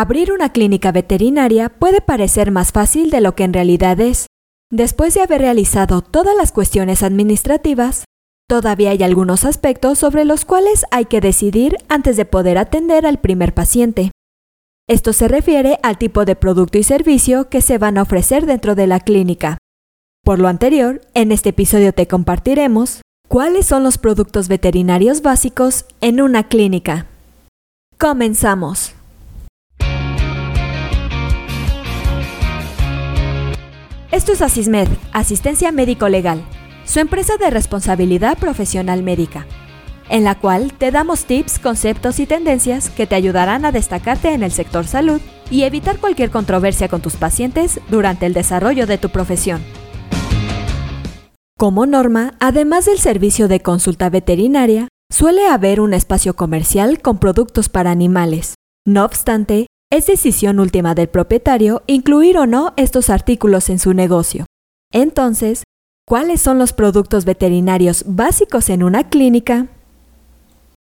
Abrir una clínica veterinaria puede parecer más fácil de lo que en realidad es. Después de haber realizado todas las cuestiones administrativas, todavía hay algunos aspectos sobre los cuales hay que decidir antes de poder atender al primer paciente. Esto se refiere al tipo de producto y servicio que se van a ofrecer dentro de la clínica. Por lo anterior, en este episodio te compartiremos cuáles son los productos veterinarios básicos en una clínica. Comenzamos. Esto es Asismed, Asistencia Médico Legal, su empresa de responsabilidad profesional médica, en la cual te damos tips, conceptos y tendencias que te ayudarán a destacarte en el sector salud y evitar cualquier controversia con tus pacientes durante el desarrollo de tu profesión. Como norma, además del servicio de consulta veterinaria, suele haber un espacio comercial con productos para animales. No obstante, es decisión última del propietario incluir o no estos artículos en su negocio. Entonces, ¿cuáles son los productos veterinarios básicos en una clínica?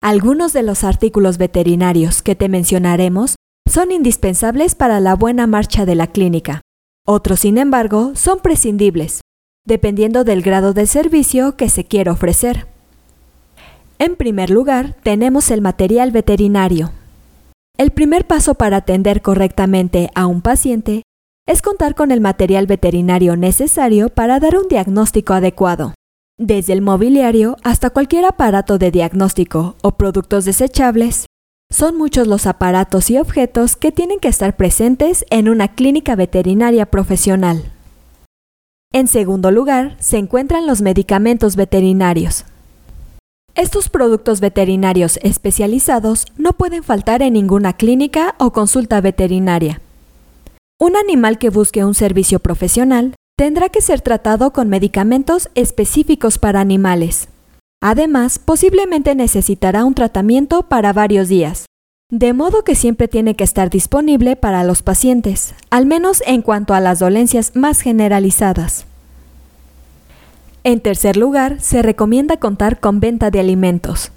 Algunos de los artículos veterinarios que te mencionaremos son indispensables para la buena marcha de la clínica. Otros, sin embargo, son prescindibles, dependiendo del grado de servicio que se quiera ofrecer. En primer lugar, tenemos el material veterinario. El primer paso para atender correctamente a un paciente es contar con el material veterinario necesario para dar un diagnóstico adecuado. Desde el mobiliario hasta cualquier aparato de diagnóstico o productos desechables, son muchos los aparatos y objetos que tienen que estar presentes en una clínica veterinaria profesional. En segundo lugar, se encuentran los medicamentos veterinarios. Estos productos veterinarios especializados no pueden faltar en ninguna clínica o consulta veterinaria. Un animal que busque un servicio profesional tendrá que ser tratado con medicamentos específicos para animales. Además, posiblemente necesitará un tratamiento para varios días, de modo que siempre tiene que estar disponible para los pacientes, al menos en cuanto a las dolencias más generalizadas. En tercer lugar, se recomienda contar con venta de alimentos.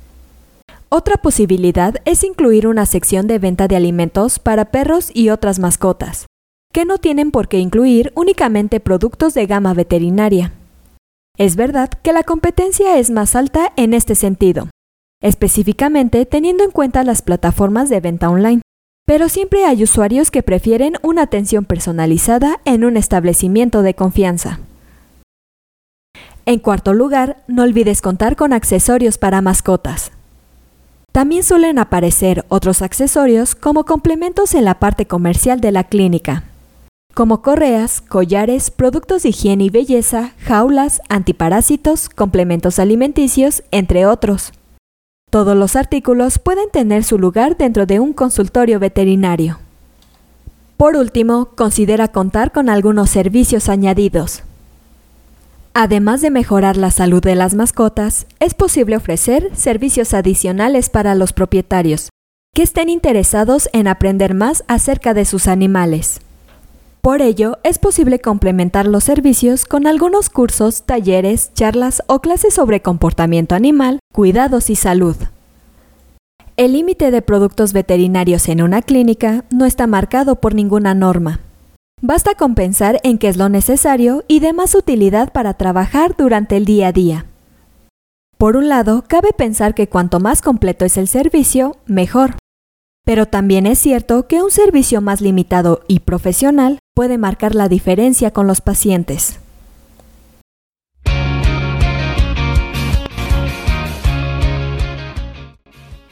Otra posibilidad es incluir una sección de venta de alimentos para perros y otras mascotas, que no tienen por qué incluir únicamente productos de gama veterinaria. Es verdad que la competencia es más alta en este sentido, específicamente teniendo en cuenta las plataformas de venta online, pero siempre hay usuarios que prefieren una atención personalizada en un establecimiento de confianza. En cuarto lugar, no olvides contar con accesorios para mascotas. También suelen aparecer otros accesorios como complementos en la parte comercial de la clínica, como correas, collares, productos de higiene y belleza, jaulas, antiparásitos, complementos alimenticios, entre otros. Todos los artículos pueden tener su lugar dentro de un consultorio veterinario. Por último, considera contar con algunos servicios añadidos. Además de mejorar la salud de las mascotas, es posible ofrecer servicios adicionales para los propietarios que estén interesados en aprender más acerca de sus animales. Por ello, es posible complementar los servicios con algunos cursos, talleres, charlas o clases sobre comportamiento animal, cuidados y salud. El límite de productos veterinarios en una clínica no está marcado por ninguna norma. Basta con pensar en qué es lo necesario y de más utilidad para trabajar durante el día a día. Por un lado, cabe pensar que cuanto más completo es el servicio, mejor. Pero también es cierto que un servicio más limitado y profesional puede marcar la diferencia con los pacientes.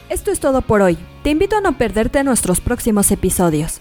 Esto es todo por hoy. Te invito a no perderte nuestros próximos episodios.